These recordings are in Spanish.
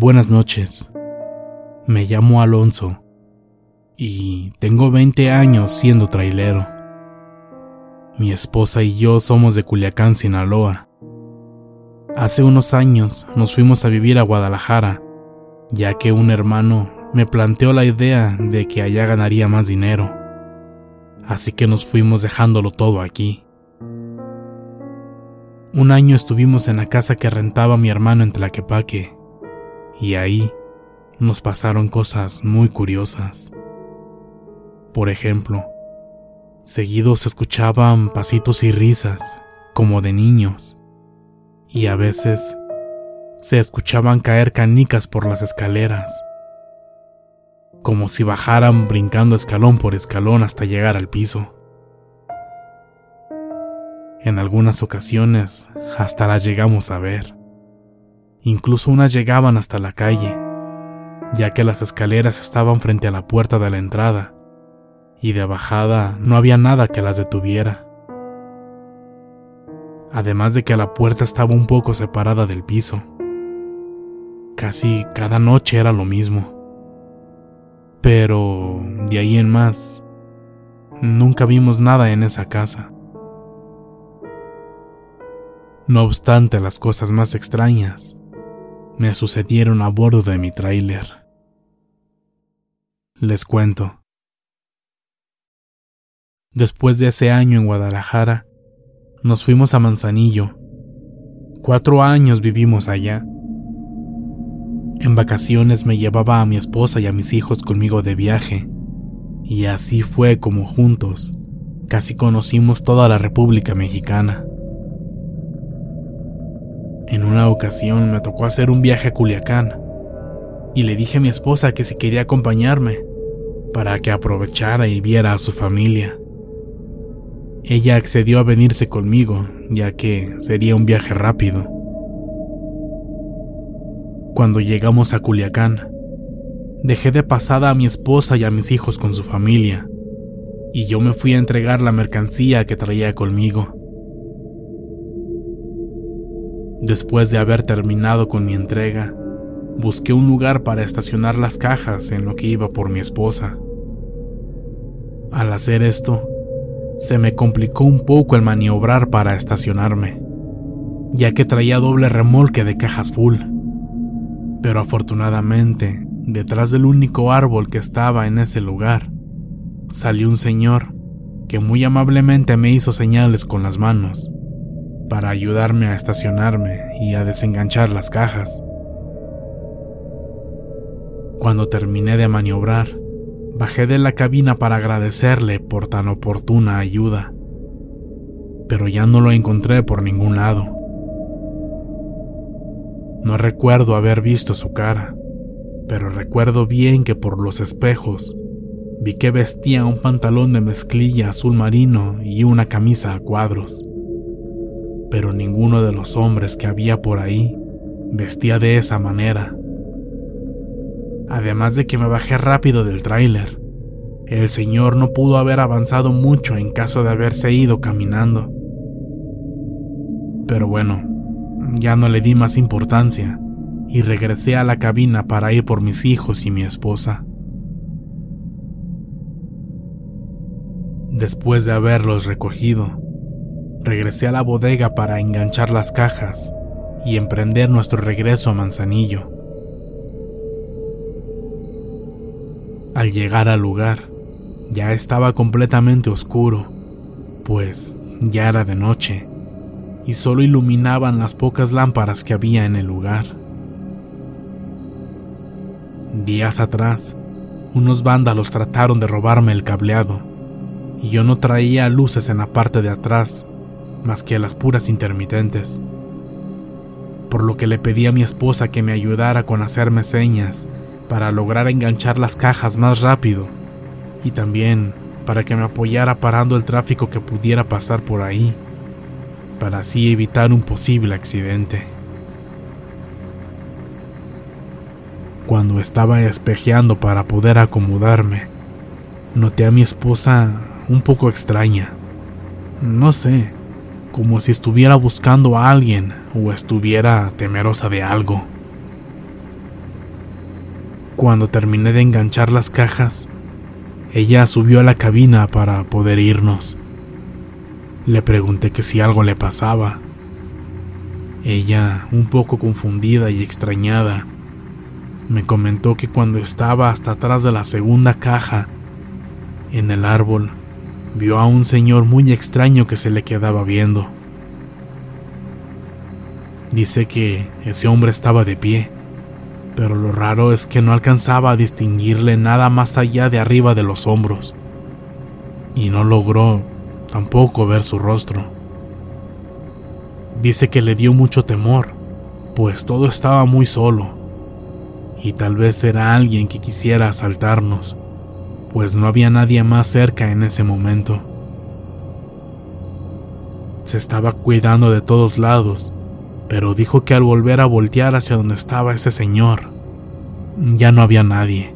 Buenas noches. Me llamo Alonso y tengo 20 años siendo trailero. Mi esposa y yo somos de Culiacán, Sinaloa. Hace unos años nos fuimos a vivir a Guadalajara, ya que un hermano me planteó la idea de que allá ganaría más dinero. Así que nos fuimos dejándolo todo aquí. Un año estuvimos en la casa que rentaba mi hermano en Tlaquepaque, y ahí nos pasaron cosas muy curiosas. Por ejemplo, seguido se escuchaban pasitos y risas, como de niños, y a veces se escuchaban caer canicas por las escaleras, como si bajaran brincando escalón por escalón hasta llegar al piso. En algunas ocasiones hasta las llegamos a ver. Incluso unas llegaban hasta la calle, ya que las escaleras estaban frente a la puerta de la entrada, y de bajada no había nada que las detuviera. Además de que la puerta estaba un poco separada del piso. Casi cada noche era lo mismo. Pero de ahí en más, nunca vimos nada en esa casa. No obstante, las cosas más extrañas me sucedieron a bordo de mi tráiler. Les cuento. Después de ese año en Guadalajara, nos fuimos a Manzanillo. Cuatro años vivimos allá. En vacaciones me llevaba a mi esposa y a mis hijos conmigo de viaje, y así fue como juntos casi conocimos toda la República Mexicana. En una ocasión me tocó hacer un viaje a Culiacán y le dije a mi esposa que si quería acompañarme para que aprovechara y viera a su familia. Ella accedió a venirse conmigo, ya que sería un viaje rápido. Cuando llegamos a Culiacán, dejé de pasada a mi esposa y a mis hijos con su familia, y yo me fui a entregar la mercancía que traía conmigo. Después de haber terminado con mi entrega, busqué un lugar para estacionar las cajas en lo que iba por mi esposa. Al hacer esto, se me complicó un poco el maniobrar para estacionarme, ya que traía doble remolque de cajas full. Pero afortunadamente, detrás del único árbol que estaba en ese lugar, salió un señor que muy amablemente me hizo señales con las manos para ayudarme a estacionarme y a desenganchar las cajas. Cuando terminé de maniobrar, bajé de la cabina para agradecerle por tan oportuna ayuda, pero ya no lo encontré por ningún lado. No recuerdo haber visto su cara, pero recuerdo bien que por los espejos vi que vestía un pantalón de mezclilla azul marino y una camisa a cuadros. Pero ninguno de los hombres que había por ahí vestía de esa manera. Además de que me bajé rápido del tráiler, el señor no pudo haber avanzado mucho en caso de haberse ido caminando. Pero bueno, ya no le di más importancia y regresé a la cabina para ir por mis hijos y mi esposa. Después de haberlos recogido, regresé a la bodega para enganchar las cajas y emprender nuestro regreso a Manzanillo. Al llegar al lugar, ya estaba completamente oscuro, pues ya era de noche y solo iluminaban las pocas lámparas que había en el lugar. Días atrás, unos vándalos trataron de robarme el cableado, y yo no traía luces en la parte de atrás, más que las puras intermitentes. Por lo que le pedí a mi esposa que me ayudara con hacerme señas para lograr enganchar las cajas más rápido, y también para que me apoyara parando el tráfico que pudiera pasar por ahí para así evitar un posible accidente. Cuando estaba espejeando para poder acomodarme, noté a mi esposa un poco extraña. No sé, como si estuviera buscando a alguien o estuviera temerosa de algo. Cuando terminé de enganchar las cajas, ella subió a la cabina para poder irnos. Le pregunté que si algo le pasaba. Ella, un poco confundida y extrañada, me comentó que cuando estaba hasta atrás de la segunda caja, en el árbol, vio a un señor muy extraño que se le quedaba viendo. Dice que ese hombre estaba de pie, pero lo raro es que no alcanzaba a distinguirle nada más allá de arriba de los hombros, y no logró tampoco ver su rostro. Dice que le dio mucho temor, pues todo estaba muy solo, y tal vez era alguien que quisiera asaltarnos, pues no había nadie más cerca en ese momento. Se estaba cuidando de todos lados, pero dijo que al volver a voltear hacia donde estaba ese señor, ya no había nadie.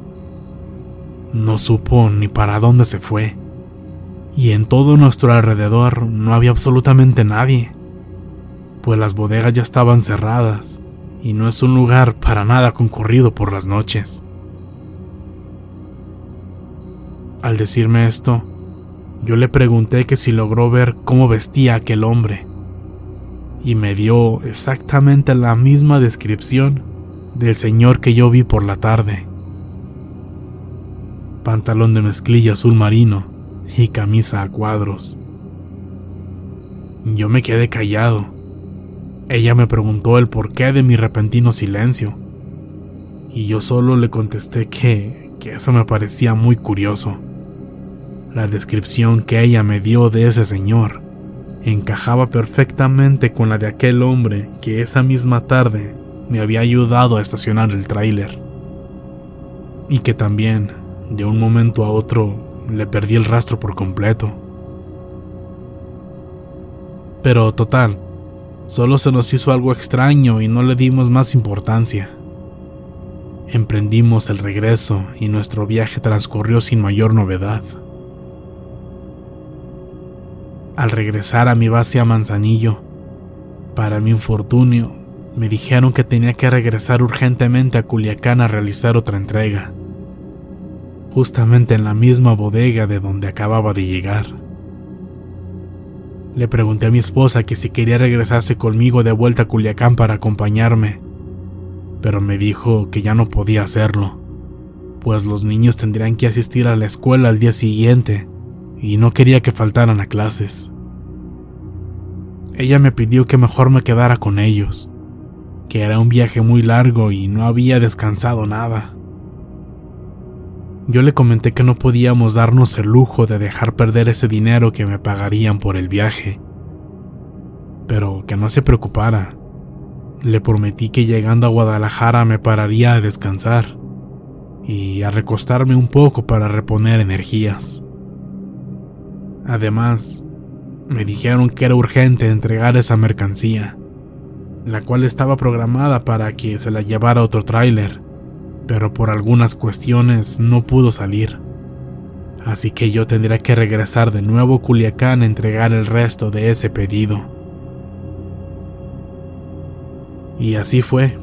No supo ni para dónde se fue y en todo nuestro alrededor no había absolutamente nadie, pues las bodegas ya estaban cerradas y no es un lugar para nada concurrido por las noches. Al decirme esto, yo le pregunté que si logró ver cómo vestía aquel hombre, y me dio exactamente la misma descripción del señor que yo vi por la tarde. Pantalón de mezclilla azul marino, y camisa a cuadros. Yo me quedé callado. Ella me preguntó el porqué de mi repentino silencio, y yo solo le contesté que, que eso me parecía muy curioso. La descripción que ella me dio de ese señor encajaba perfectamente con la de aquel hombre que esa misma tarde me había ayudado a estacionar el tráiler. Y que también, de un momento a otro, le perdí el rastro por completo. Pero total, solo se nos hizo algo extraño y no le dimos más importancia. Emprendimos el regreso y nuestro viaje transcurrió sin mayor novedad. Al regresar a mi base a Manzanillo, para mi infortunio, me dijeron que tenía que regresar urgentemente a Culiacán a realizar otra entrega justamente en la misma bodega de donde acababa de llegar. Le pregunté a mi esposa que si quería regresarse conmigo de vuelta a Culiacán para acompañarme, pero me dijo que ya no podía hacerlo, pues los niños tendrían que asistir a la escuela al día siguiente y no quería que faltaran a clases. Ella me pidió que mejor me quedara con ellos, que era un viaje muy largo y no había descansado nada. Yo le comenté que no podíamos darnos el lujo de dejar perder ese dinero que me pagarían por el viaje, pero que no se preocupara, Le prometí que llegando a Guadalajara me pararía a descansar y a recostarme un poco para reponer energías. Además, me dijeron que era urgente entregar esa mercancía, la cual estaba programada para que se la llevara otro tráiler, pero por algunas cuestiones no pudo salir. Así que yo tendría que regresar de nuevo a Culiacán a entregar el resto de ese pedido. Y así fue.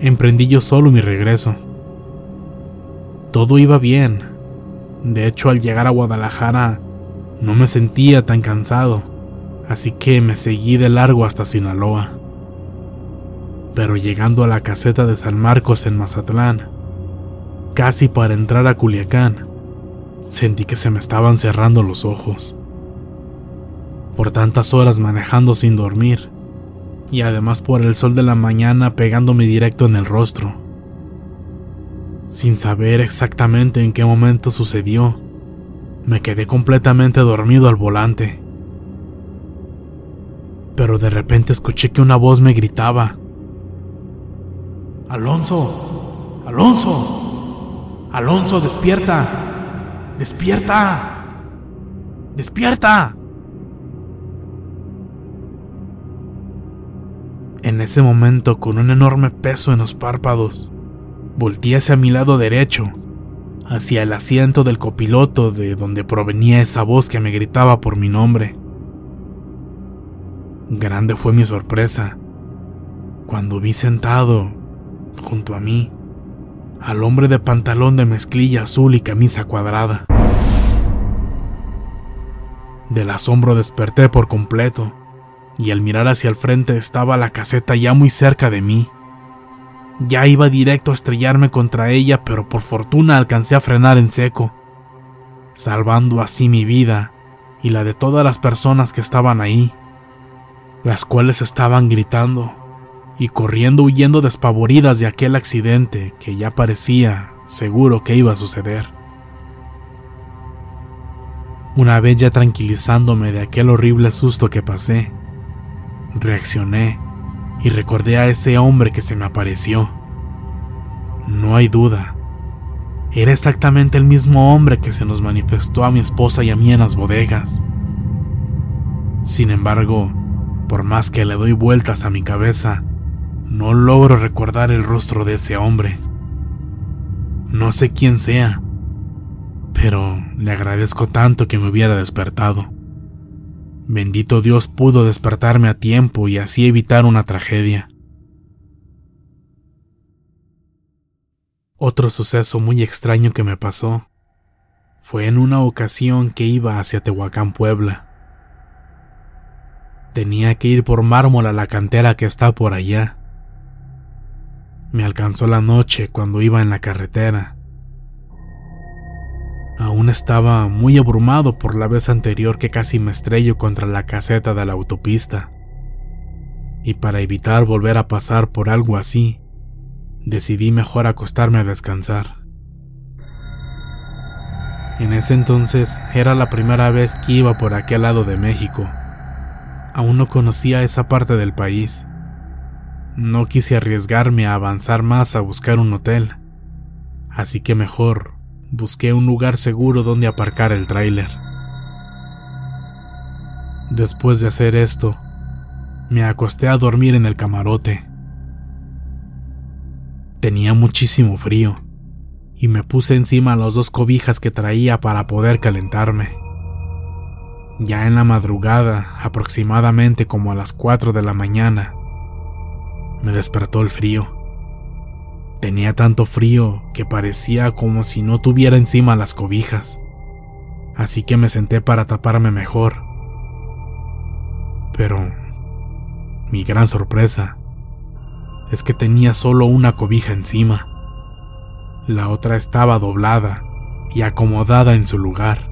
Emprendí yo solo mi regreso. Todo iba bien. De hecho, al llegar a Guadalajara, no me sentía tan cansado, así que me seguí de largo hasta Sinaloa. Pero llegando a la caseta de San Marcos en Mazatlán, casi para entrar a Culiacán, sentí que se me estaban cerrando los ojos. Por tantas horas manejando sin dormir, y además por el sol de la mañana pegándome directo en el rostro. Sin saber exactamente en qué momento sucedió, me quedé completamente dormido al volante. Pero de repente escuché que una voz me gritaba. Alonso, Alonso, Alonso, despierta, despierta, despierta. En ese momento, con un enorme peso en los párpados, volteé hacia mi lado derecho hacia el asiento del copiloto de donde provenía esa voz que me gritaba por mi nombre. Grande fue mi sorpresa cuando vi sentado, junto a mí, al hombre de pantalón de mezclilla azul y camisa cuadrada. Del asombro desperté por completo, y al mirar hacia el frente estaba la caseta ya muy cerca de mí. Ya iba directo a estrellarme contra ella, pero por fortuna alcancé a frenar en seco, salvando así mi vida y la de todas las personas que estaban ahí, las cuales estaban gritando y corriendo huyendo despavoridas de aquel accidente que ya parecía seguro que iba a suceder. Una vez ya tranquilizándome de aquel horrible susto que pasé, reaccioné y recordé a ese hombre que se me apareció. No hay duda. Era exactamente el mismo hombre que se nos manifestó a mi esposa y a mí en las bodegas. Sin embargo, por más que le doy vueltas a mi cabeza, no logro recordar el rostro de ese hombre. No sé quién sea, pero le agradezco tanto que me hubiera despertado. Bendito Dios pudo despertarme a tiempo y así evitar una tragedia. Otro suceso muy extraño que me pasó fue en una ocasión que iba hacia Tehuacán, Puebla. Tenía que ir por mármol a la cantera que está por allá. Me alcanzó la noche cuando iba en la carretera Aún estaba muy abrumado por la vez anterior que casi me estrello contra la caseta de la autopista. Y para evitar volver a pasar por algo así, decidí mejor acostarme a descansar. En ese entonces era la primera vez que iba por aquel lado de México. Aún no conocía esa parte del país. No quise arriesgarme a avanzar más a buscar un hotel, así que mejor busqué un lugar seguro donde aparcar el tráiler. Después de hacer esto, me acosté a dormir en el camarote. Tenía muchísimo frío y me puse encima las dos cobijas que traía para poder calentarme. Ya en la madrugada, aproximadamente como a las 4 de la mañana, me despertó el frío. Tenía tanto frío que parecía como si no tuviera encima las cobijas, así que me senté para taparme mejor. Pero mi gran sorpresa es que tenía solo una cobija encima. La otra estaba doblada y acomodada en su lugar.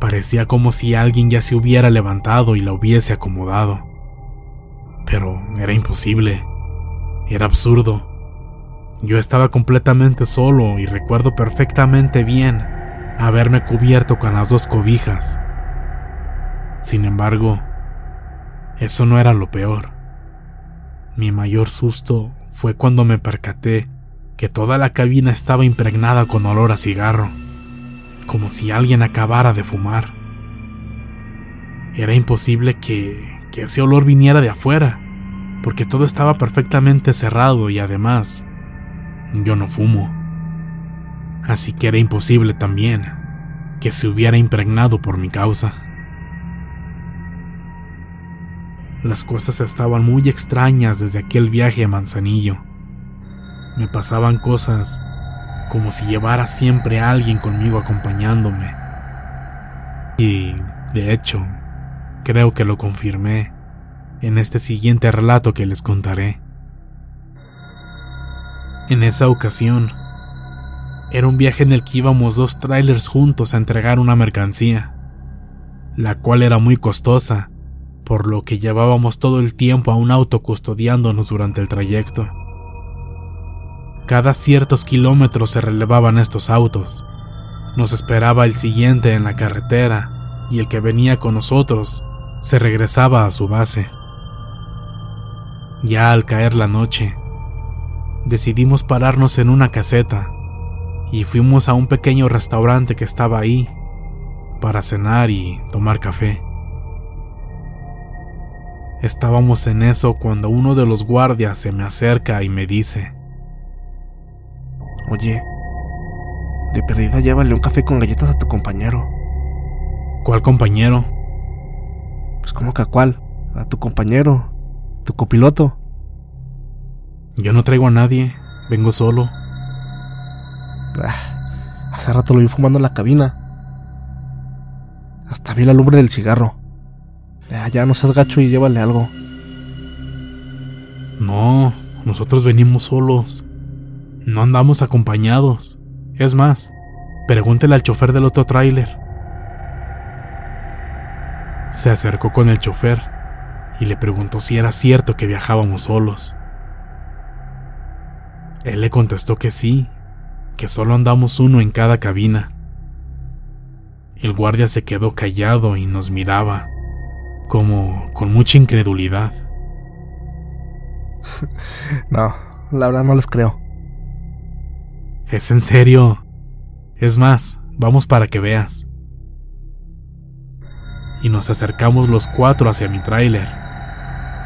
Parecía como si alguien ya se hubiera levantado y la hubiese acomodado. Pero era imposible. Era absurdo. Yo estaba completamente solo y recuerdo perfectamente bien haberme cubierto con las dos cobijas. Sin embargo, eso no era lo peor. Mi mayor susto fue cuando me percaté que toda la cabina estaba impregnada con olor a cigarro, como si alguien acabara de fumar. Era imposible que, que ese olor viniera de afuera, porque todo estaba perfectamente cerrado y además yo no fumo. Así que era imposible también que se hubiera impregnado por mi causa. Las cosas estaban muy extrañas desde aquel viaje a Manzanillo. Me pasaban cosas como si llevara siempre a alguien conmigo acompañándome. Y, de hecho, creo que lo confirmé en este siguiente relato que les contaré. En esa ocasión, era un viaje en el que íbamos dos trailers juntos a entregar una mercancía, la cual era muy costosa por lo que llevábamos todo el tiempo a un auto custodiándonos durante el trayecto. Cada ciertos kilómetros se relevaban estos autos. Nos esperaba el siguiente en la carretera y el que venía con nosotros se regresaba a su base. Ya al caer la noche, decidimos pararnos en una caseta y fuimos a un pequeño restaurante que estaba ahí para cenar y tomar café. Estábamos en eso cuando uno de los guardias se me acerca y me dice, Oye, de perdida llévale un café con galletas a tu compañero. ¿Cuál compañero? Pues como que a cuál, a tu compañero, tu copiloto. Yo no traigo a nadie, vengo solo. Ah, hace rato lo vi fumando en la cabina. Hasta vi la lumbre del cigarro. Ya, ya no seas gacho y llévale algo. No, nosotros venimos solos. No andamos acompañados. Es más, pregúntele al chofer del otro tráiler. Se acercó con el chofer y le preguntó si era cierto que viajábamos solos. Él le contestó que sí, que solo andamos uno en cada cabina. El guardia se quedó callado y nos miraba como con mucha incredulidad. no, la verdad no les creo. Es en serio. Es más, vamos para que veas. Y nos acercamos los cuatro hacia mi tráiler,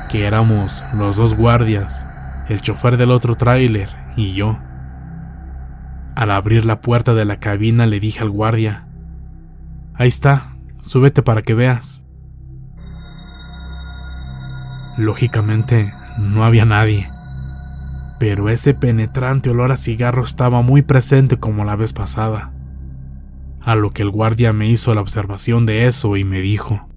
que éramos los dos guardias, el chofer del otro tráiler y yo. Al abrir la puerta de la cabina le dije al guardia, Ahí está, súbete para que veas. Lógicamente, no había nadie. Pero ese penetrante olor a cigarro estaba muy presente como la vez pasada. A lo que el guardia me hizo la observación de eso y me dijo.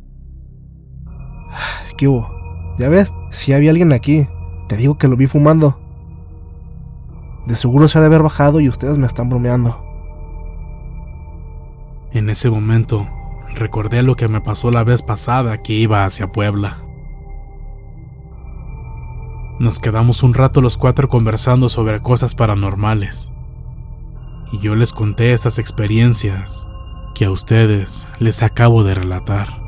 ¿Qué hubo? ¿Ya ves? Si había alguien aquí. Te digo que lo vi fumando. De seguro se ha de haber bajado y ustedes me están bromeando. En ese momento, recordé lo que me pasó la vez pasada que iba hacia Puebla. Nos quedamos un rato los cuatro conversando sobre cosas paranormales. Y yo les conté esas experiencias que a ustedes les acabo de relatar.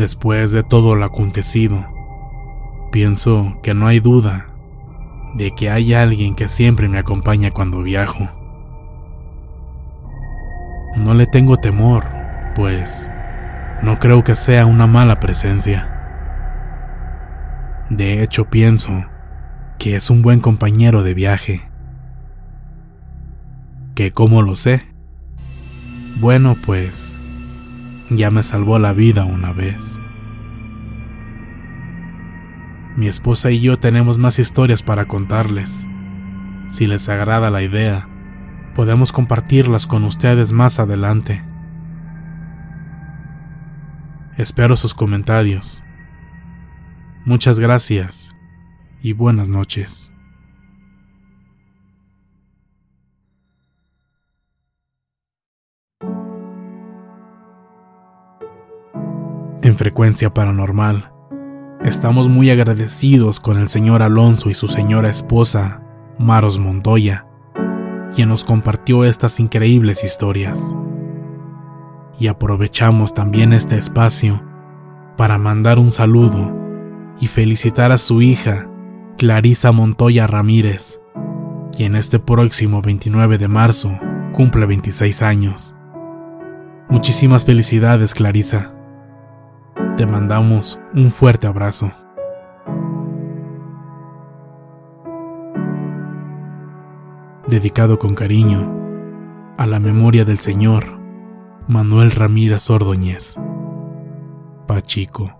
Después de todo lo acontecido, pienso que no hay duda de que hay alguien que siempre me acompaña cuando viajo. No le tengo temor, pues no creo que sea una mala presencia. De hecho, pienso que es un buen compañero de viaje. ¿Que cómo lo sé? Bueno, pues ya me salvó la vida una vez. Mi esposa y yo tenemos más historias para contarles. Si les agrada la idea, podemos compartirlas con ustedes más adelante. Espero sus comentarios. Muchas gracias y buenas noches. En frecuencia paranormal, estamos muy agradecidos con el señor Alonso y su señora esposa, Maros Montoya, quien nos compartió estas increíbles historias. Y aprovechamos también este espacio para mandar un saludo y felicitar a su hija, Clarisa Montoya Ramírez, quien este próximo 29 de marzo cumple 26 años. Muchísimas felicidades, Clarisa. Te mandamos un fuerte abrazo. Dedicado con cariño a la memoria del señor Manuel Ramírez Ordóñez. Pachico.